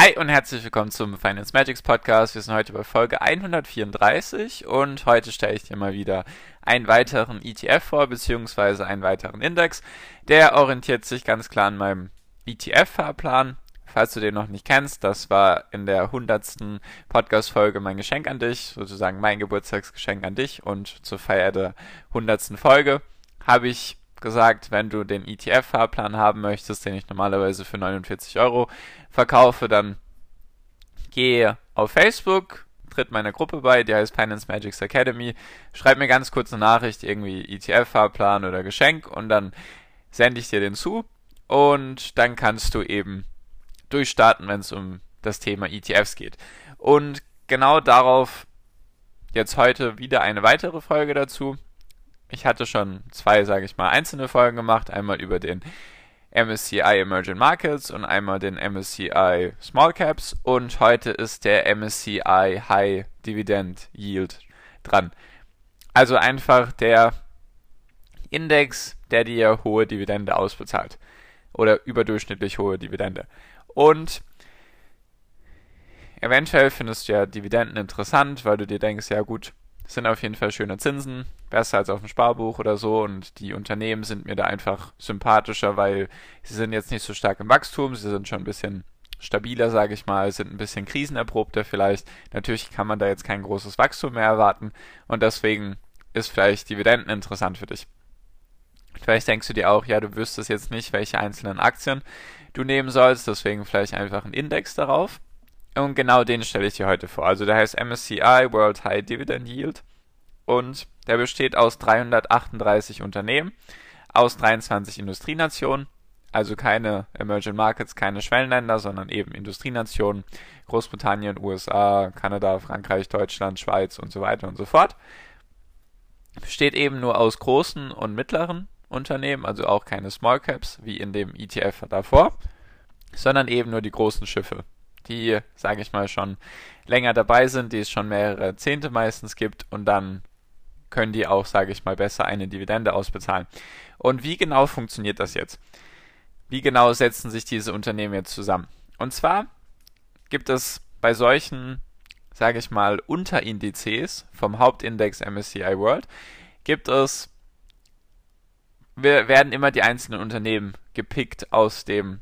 Hi und herzlich willkommen zum Finance Magics Podcast. Wir sind heute bei Folge 134 und heute stelle ich dir mal wieder einen weiteren ETF vor, beziehungsweise einen weiteren Index. Der orientiert sich ganz klar an meinem ETF-Fahrplan. Falls du den noch nicht kennst, das war in der 100. Podcast-Folge mein Geschenk an dich, sozusagen mein Geburtstagsgeschenk an dich und zur Feier der 100. Folge habe ich gesagt, wenn du den ETF-Fahrplan haben möchtest, den ich normalerweise für 49 Euro verkaufe, dann geh auf Facebook, tritt meiner Gruppe bei, die heißt Finance Magics Academy, schreib mir ganz kurz eine Nachricht, irgendwie ETF-Fahrplan oder Geschenk und dann sende ich dir den zu und dann kannst du eben durchstarten, wenn es um das Thema ETFs geht. Und genau darauf jetzt heute wieder eine weitere Folge dazu. Ich hatte schon zwei, sage ich mal, einzelne Folgen gemacht. Einmal über den MSCI Emerging Markets und einmal den MSCI Small Caps. Und heute ist der MSCI High Dividend Yield dran. Also einfach der Index, der dir hohe Dividende ausbezahlt. Oder überdurchschnittlich hohe Dividende. Und eventuell findest du ja Dividenden interessant, weil du dir denkst, ja gut, sind auf jeden Fall schöne Zinsen, besser als auf dem Sparbuch oder so. Und die Unternehmen sind mir da einfach sympathischer, weil sie sind jetzt nicht so stark im Wachstum, sie sind schon ein bisschen stabiler, sage ich mal, sind ein bisschen krisenerprobter vielleicht. Natürlich kann man da jetzt kein großes Wachstum mehr erwarten und deswegen ist vielleicht Dividenden interessant für dich. Vielleicht denkst du dir auch, ja, du wüsstest jetzt nicht, welche einzelnen Aktien du nehmen sollst, deswegen vielleicht einfach einen Index darauf. Und genau den stelle ich dir heute vor. Also der heißt MSCI World High Dividend Yield und der besteht aus 338 Unternehmen aus 23 Industrienationen, also keine Emerging Markets, keine Schwellenländer, sondern eben Industrienationen, Großbritannien, USA, Kanada, Frankreich, Deutschland, Schweiz und so weiter und so fort. Besteht eben nur aus großen und mittleren Unternehmen, also auch keine Small Caps wie in dem ETF davor, sondern eben nur die großen Schiffe, die, sage ich mal, schon länger dabei sind, die es schon mehrere Zehnte meistens gibt und dann können die auch, sage ich mal, besser eine Dividende ausbezahlen. Und wie genau funktioniert das jetzt? Wie genau setzen sich diese Unternehmen jetzt zusammen? Und zwar gibt es bei solchen, sage ich mal, Unterindizes vom Hauptindex MSCI World, gibt es, wir werden immer die einzelnen Unternehmen gepickt aus dem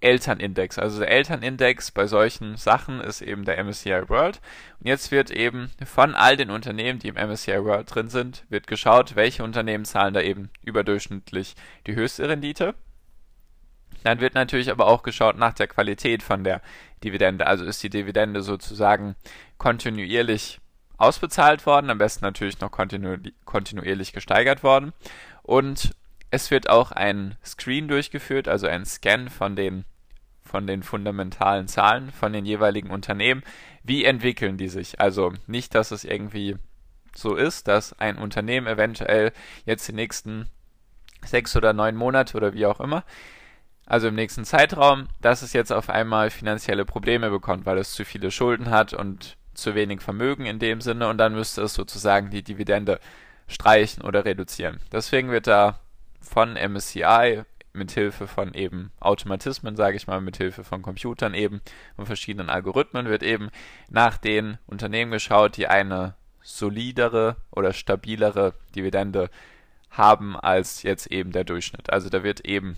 Elternindex. Also der Elternindex bei solchen Sachen ist eben der MSCI World. Und jetzt wird eben von all den Unternehmen, die im MSCI World drin sind, wird geschaut, welche Unternehmen zahlen da eben überdurchschnittlich die höchste Rendite. Dann wird natürlich aber auch geschaut nach der Qualität von der Dividende. Also ist die Dividende sozusagen kontinuierlich ausbezahlt worden, am besten natürlich noch kontinu kontinuierlich gesteigert worden. Und es wird auch ein Screen durchgeführt, also ein Scan von den, von den fundamentalen Zahlen von den jeweiligen Unternehmen. Wie entwickeln die sich? Also nicht, dass es irgendwie so ist, dass ein Unternehmen eventuell jetzt die nächsten sechs oder neun Monate oder wie auch immer, also im nächsten Zeitraum, dass es jetzt auf einmal finanzielle Probleme bekommt, weil es zu viele Schulden hat und zu wenig Vermögen in dem Sinne und dann müsste es sozusagen die Dividende streichen oder reduzieren. Deswegen wird da von MSCI mit Hilfe von eben Automatismen, sage ich mal, mit Hilfe von Computern eben und verschiedenen Algorithmen wird eben nach den Unternehmen geschaut, die eine solidere oder stabilere Dividende haben als jetzt eben der Durchschnitt. Also da wird eben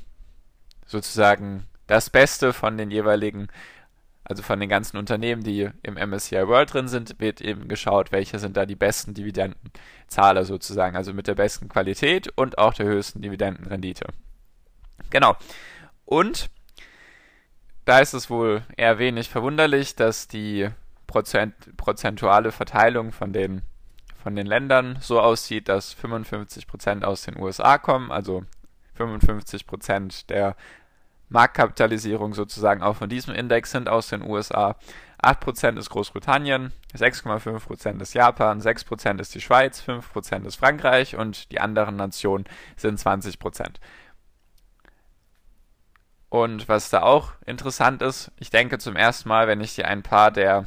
sozusagen das Beste von den jeweiligen, also von den ganzen Unternehmen, die im MSCI World drin sind, wird eben geschaut, welche sind da die besten Dividendenzahler sozusagen, also mit der besten Qualität und auch der höchsten Dividendenrendite. Genau. Und da ist es wohl eher wenig verwunderlich, dass die Prozent, prozentuale Verteilung von den, von den Ländern so aussieht, dass 55% aus den USA kommen, also 55% der Marktkapitalisierung sozusagen auch von diesem Index sind aus den USA. 8% ist Großbritannien, 6,5% ist Japan, 6% ist die Schweiz, 5% ist Frankreich und die anderen Nationen sind 20%. Und was da auch interessant ist, ich denke zum ersten Mal, wenn ich dir ein paar der,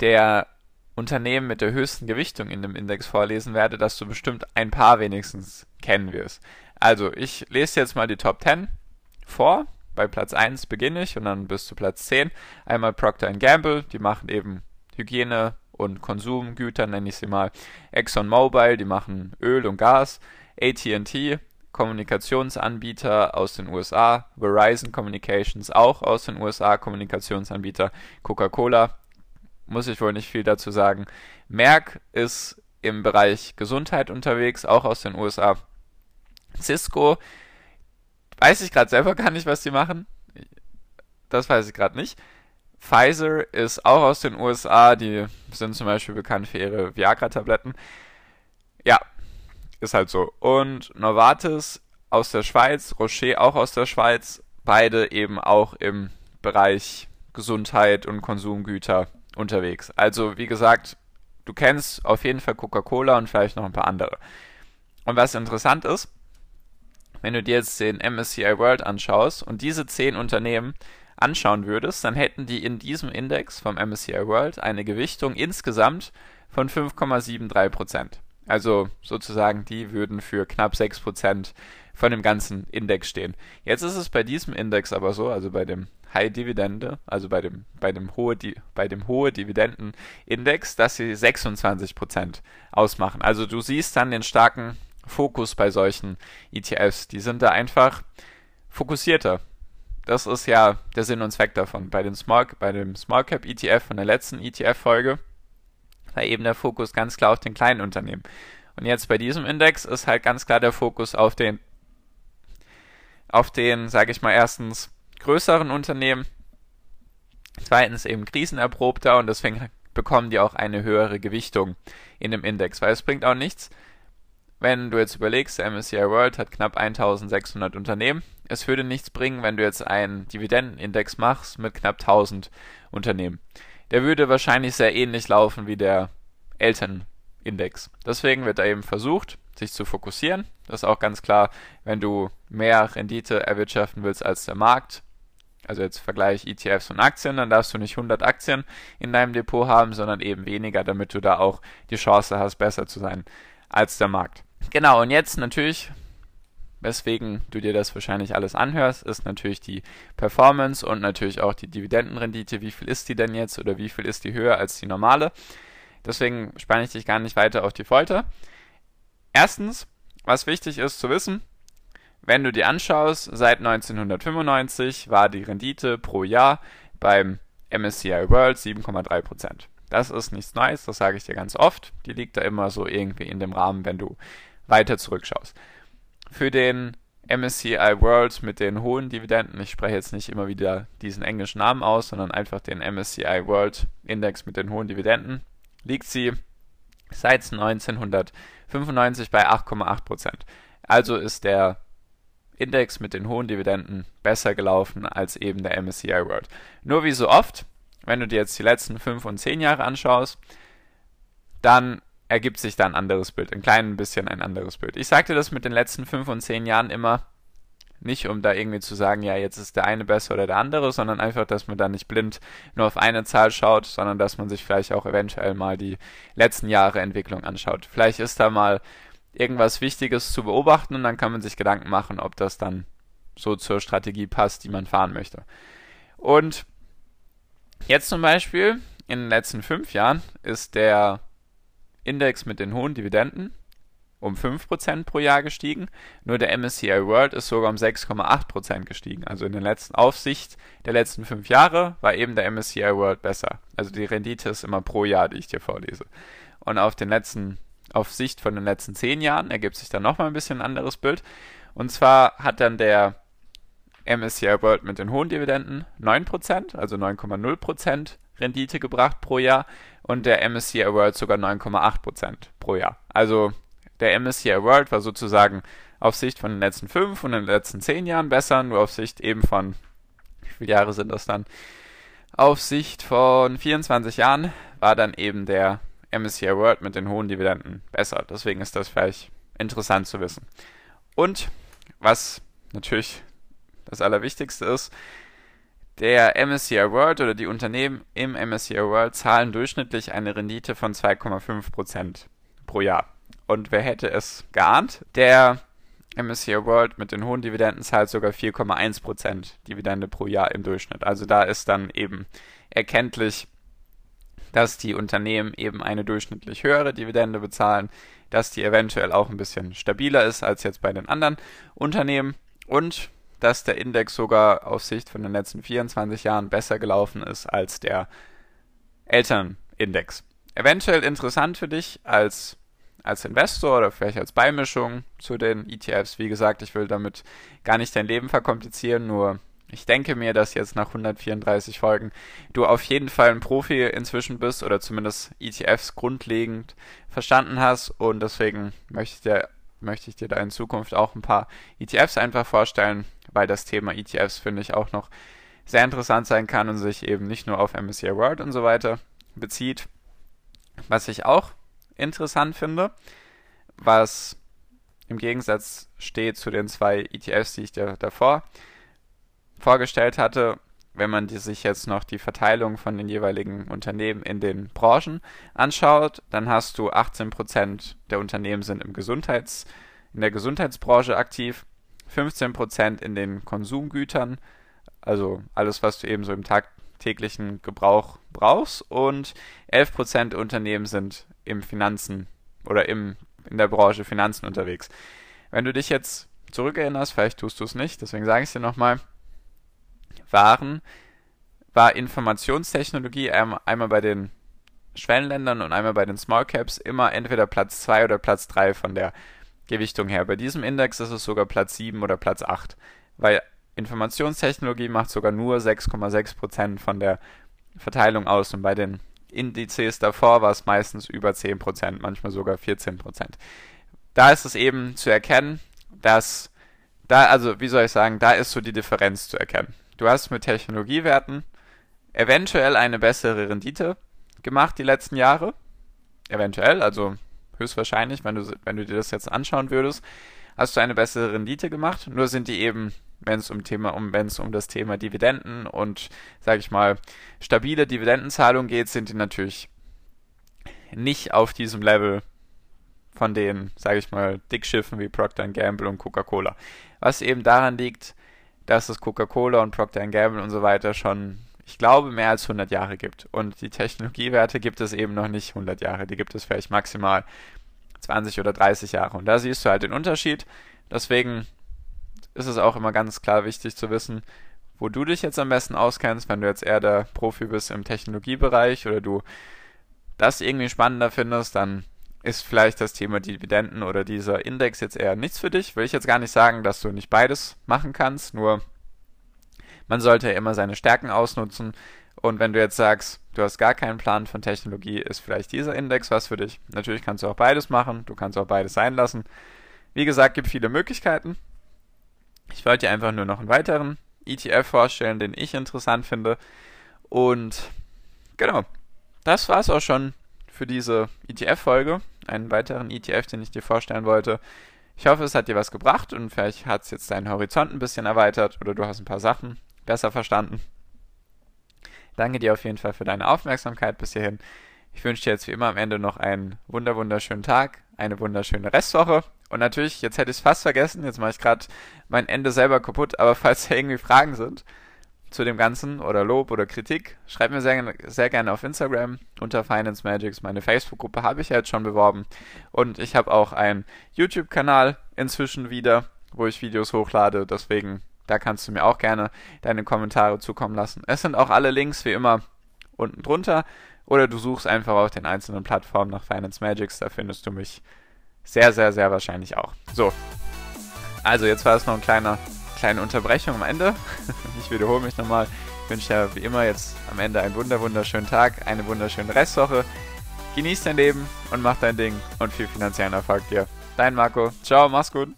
der Unternehmen mit der höchsten Gewichtung in dem Index vorlesen werde, dass du bestimmt ein paar wenigstens kennen wirst. Also, ich lese jetzt mal die Top 10 vor. Bei Platz 1 beginne ich und dann bis zu Platz 10. Einmal Procter Gamble, die machen eben Hygiene und Konsumgüter, nenne ich sie mal. ExxonMobil, die machen Öl und Gas. AT&T, Kommunikationsanbieter aus den USA. Verizon Communications, auch aus den USA, Kommunikationsanbieter. Coca-Cola, muss ich wohl nicht viel dazu sagen. Merck ist im Bereich Gesundheit unterwegs, auch aus den USA. Cisco, weiß ich gerade selber gar nicht, was die machen. Das weiß ich gerade nicht. Pfizer ist auch aus den USA, die sind zum Beispiel bekannt für ihre Viagra-Tabletten. Ja, ist halt so. Und Novartis aus der Schweiz, Rocher auch aus der Schweiz, beide eben auch im Bereich Gesundheit und Konsumgüter unterwegs. Also, wie gesagt, du kennst auf jeden Fall Coca-Cola und vielleicht noch ein paar andere. Und was interessant ist, wenn du dir jetzt den MSCI World anschaust und diese zehn Unternehmen anschauen würdest, dann hätten die in diesem Index vom MSCI World eine Gewichtung insgesamt von 5,73% Also sozusagen, die würden für knapp 6% von dem ganzen Index stehen. Jetzt ist es bei diesem Index aber so, also bei dem High Dividende, also bei dem, bei dem hohe, bei dem hohe Dividendenindex, dass sie 26% ausmachen. Also du siehst dann den starken Fokus bei solchen ETFs. Die sind da einfach fokussierter. Das ist ja der Sinn und Zweck davon. Bei, den Small, bei dem Small Cap ETF von der letzten ETF-Folge war eben der Fokus ganz klar auf den kleinen Unternehmen. Und jetzt bei diesem Index ist halt ganz klar der Fokus auf den, auf den, sage ich mal, erstens größeren Unternehmen, zweitens eben krisenerprobter und deswegen bekommen die auch eine höhere Gewichtung in dem Index, weil es bringt auch nichts, wenn du jetzt überlegst, MSCI World hat knapp 1600 Unternehmen. Es würde nichts bringen, wenn du jetzt einen Dividendenindex machst mit knapp 1000 Unternehmen. Der würde wahrscheinlich sehr ähnlich laufen wie der Elternindex. Deswegen wird da eben versucht, sich zu fokussieren. Das ist auch ganz klar, wenn du mehr Rendite erwirtschaften willst als der Markt, also jetzt Vergleich ETFs und Aktien, dann darfst du nicht 100 Aktien in deinem Depot haben, sondern eben weniger, damit du da auch die Chance hast, besser zu sein als der Markt. Genau, und jetzt natürlich, weswegen du dir das wahrscheinlich alles anhörst, ist natürlich die Performance und natürlich auch die Dividendenrendite. Wie viel ist die denn jetzt oder wie viel ist die höher als die normale? Deswegen spanne ich dich gar nicht weiter auf die Folter. Erstens, was wichtig ist zu wissen, wenn du dir anschaust, seit 1995 war die Rendite pro Jahr beim MSCI World 7,3%. Das ist nichts Neues, das sage ich dir ganz oft. Die liegt da immer so irgendwie in dem Rahmen, wenn du weiter zurückschaust. Für den MSCI World mit den hohen Dividenden, ich spreche jetzt nicht immer wieder diesen englischen Namen aus, sondern einfach den MSCI World Index mit den hohen Dividenden, liegt sie seit 1995 bei 8,8%. Also ist der Index mit den hohen Dividenden besser gelaufen als eben der MSCI World. Nur wie so oft, wenn du dir jetzt die letzten 5 und 10 Jahre anschaust, dann ergibt sich da ein anderes Bild, ein klein bisschen ein anderes Bild. Ich sagte das mit den letzten 5 und 10 Jahren immer, nicht um da irgendwie zu sagen, ja, jetzt ist der eine besser oder der andere, sondern einfach, dass man da nicht blind nur auf eine Zahl schaut, sondern dass man sich vielleicht auch eventuell mal die letzten Jahre Entwicklung anschaut. Vielleicht ist da mal irgendwas Wichtiges zu beobachten und dann kann man sich Gedanken machen, ob das dann so zur Strategie passt, die man fahren möchte. Und jetzt zum Beispiel in den letzten fünf Jahren ist der Index mit den hohen Dividenden um 5% pro Jahr gestiegen. Nur der MSCI World ist sogar um 6,8% gestiegen. Also in der letzten Aufsicht der letzten fünf Jahre war eben der MSCI World besser. Also die Rendite ist immer pro Jahr, die ich dir vorlese. Und auf den letzten, auf Sicht von den letzten zehn Jahren ergibt sich dann nochmal ein bisschen ein anderes Bild. Und zwar hat dann der MSCI World mit den hohen Dividenden 9%, also 9,0% Rendite gebracht pro Jahr und der MSCI World sogar 9,8% pro Jahr. Also der MSCI World war sozusagen auf Sicht von den letzten fünf und den letzten zehn Jahren besser, nur auf Sicht eben von, wie viele Jahre sind das dann? Auf Sicht von 24 Jahren war dann eben der MSCI World mit den hohen Dividenden besser. Deswegen ist das vielleicht interessant zu wissen. Und was natürlich das Allerwichtigste ist, der MSCI World oder die Unternehmen im MSCI World zahlen durchschnittlich eine Rendite von 2,5% pro Jahr. Und wer hätte es geahnt? Der MSCI World mit den hohen Dividenden zahlt sogar 4,1% Dividende pro Jahr im Durchschnitt. Also da ist dann eben erkenntlich, dass die Unternehmen eben eine durchschnittlich höhere Dividende bezahlen, dass die eventuell auch ein bisschen stabiler ist als jetzt bei den anderen Unternehmen und dass der Index sogar auf Sicht von den letzten 24 Jahren besser gelaufen ist als der Elternindex. Eventuell interessant für dich als als Investor oder vielleicht als Beimischung zu den ETFs. Wie gesagt, ich will damit gar nicht dein Leben verkomplizieren, nur ich denke mir, dass jetzt nach 134 Folgen du auf jeden Fall ein Profi inzwischen bist oder zumindest ETFs grundlegend verstanden hast und deswegen möchte ich dir, möchte ich dir da in Zukunft auch ein paar ETFs einfach vorstellen, weil das Thema ETFs finde ich auch noch sehr interessant sein kann und sich eben nicht nur auf MSCI World und so weiter bezieht. Was ich auch interessant finde, was im Gegensatz steht zu den zwei ETFs, die ich dir davor vorgestellt hatte, wenn man sich jetzt noch die Verteilung von den jeweiligen Unternehmen in den Branchen anschaut, dann hast du 18% der Unternehmen sind im Gesundheits, in der Gesundheitsbranche aktiv, 15% in den Konsumgütern, also alles, was du eben so im tagtäglichen Gebrauch brauchst, und 11% der Unternehmen sind im Finanzen oder im, in der Branche Finanzen unterwegs. Wenn du dich jetzt zurückerinnerst, vielleicht tust du es nicht, deswegen sage ich es dir nochmal, waren, war Informationstechnologie einmal bei den Schwellenländern und einmal bei den Small Caps immer entweder Platz 2 oder Platz 3 von der Gewichtung her. Bei diesem Index ist es sogar Platz 7 oder Platz 8, weil Informationstechnologie macht sogar nur 6,6% von der Verteilung aus und bei den Indizes davor war es meistens über 10%, manchmal sogar 14%. Da ist es eben zu erkennen, dass da, also wie soll ich sagen, da ist so die Differenz zu erkennen. Du hast mit Technologiewerten eventuell eine bessere Rendite gemacht die letzten Jahre. Eventuell, also höchstwahrscheinlich, wenn du, wenn du dir das jetzt anschauen würdest, hast du eine bessere Rendite gemacht. Nur sind die eben, wenn es um Thema, um, wenn es um das Thema Dividenden und, sage ich mal, stabile Dividendenzahlung geht, sind die natürlich nicht auf diesem Level von den, sage ich mal, Dickschiffen wie Procter Gamble und Coca-Cola. Was eben daran liegt, dass es Coca-Cola und Procter Gamble und so weiter schon, ich glaube, mehr als 100 Jahre gibt. Und die Technologiewerte gibt es eben noch nicht 100 Jahre. Die gibt es vielleicht maximal 20 oder 30 Jahre. Und da siehst du halt den Unterschied. Deswegen ist es auch immer ganz klar wichtig zu wissen, wo du dich jetzt am besten auskennst, wenn du jetzt eher der Profi bist im Technologiebereich oder du das irgendwie spannender findest, dann ist vielleicht das Thema Dividenden oder dieser Index jetzt eher nichts für dich. Will ich jetzt gar nicht sagen, dass du nicht beides machen kannst, nur man sollte ja immer seine Stärken ausnutzen. Und wenn du jetzt sagst, du hast gar keinen Plan von Technologie, ist vielleicht dieser Index was für dich. Natürlich kannst du auch beides machen, du kannst auch beides sein lassen. Wie gesagt, gibt viele Möglichkeiten. Ich wollte dir einfach nur noch einen weiteren ETF vorstellen, den ich interessant finde. Und genau, das war es auch schon für diese ETF-Folge. Einen weiteren ETF, den ich dir vorstellen wollte. Ich hoffe, es hat dir was gebracht und vielleicht hat es jetzt deinen Horizont ein bisschen erweitert oder du hast ein paar Sachen besser verstanden. Danke dir auf jeden Fall für deine Aufmerksamkeit bis hierhin. Ich wünsche dir jetzt wie immer am Ende noch einen wunder wunderschönen Tag, eine wunderschöne Restwoche. Und natürlich, jetzt hätte ich es fast vergessen, jetzt mache ich gerade mein Ende selber kaputt, aber falls da irgendwie Fragen sind, zu dem Ganzen oder Lob oder Kritik, schreibt mir sehr, sehr gerne auf Instagram unter Finance Magics. Meine Facebook-Gruppe habe ich ja jetzt schon beworben. Und ich habe auch einen YouTube-Kanal inzwischen wieder, wo ich Videos hochlade. Deswegen, da kannst du mir auch gerne deine Kommentare zukommen lassen. Es sind auch alle Links wie immer unten drunter. Oder du suchst einfach auf den einzelnen Plattformen nach Finance Magics. Da findest du mich sehr, sehr, sehr wahrscheinlich auch. So. Also, jetzt war es noch ein kleiner kleine Unterbrechung am Ende. ich wiederhole mich nochmal. Ich wünsche dir wie immer jetzt am Ende einen wunder wunderschönen Tag, eine wunderschöne Restwoche. Genieß dein Leben und mach dein Ding und viel finanziellen Erfolg dir. Dein Marco. Ciao, mach's gut.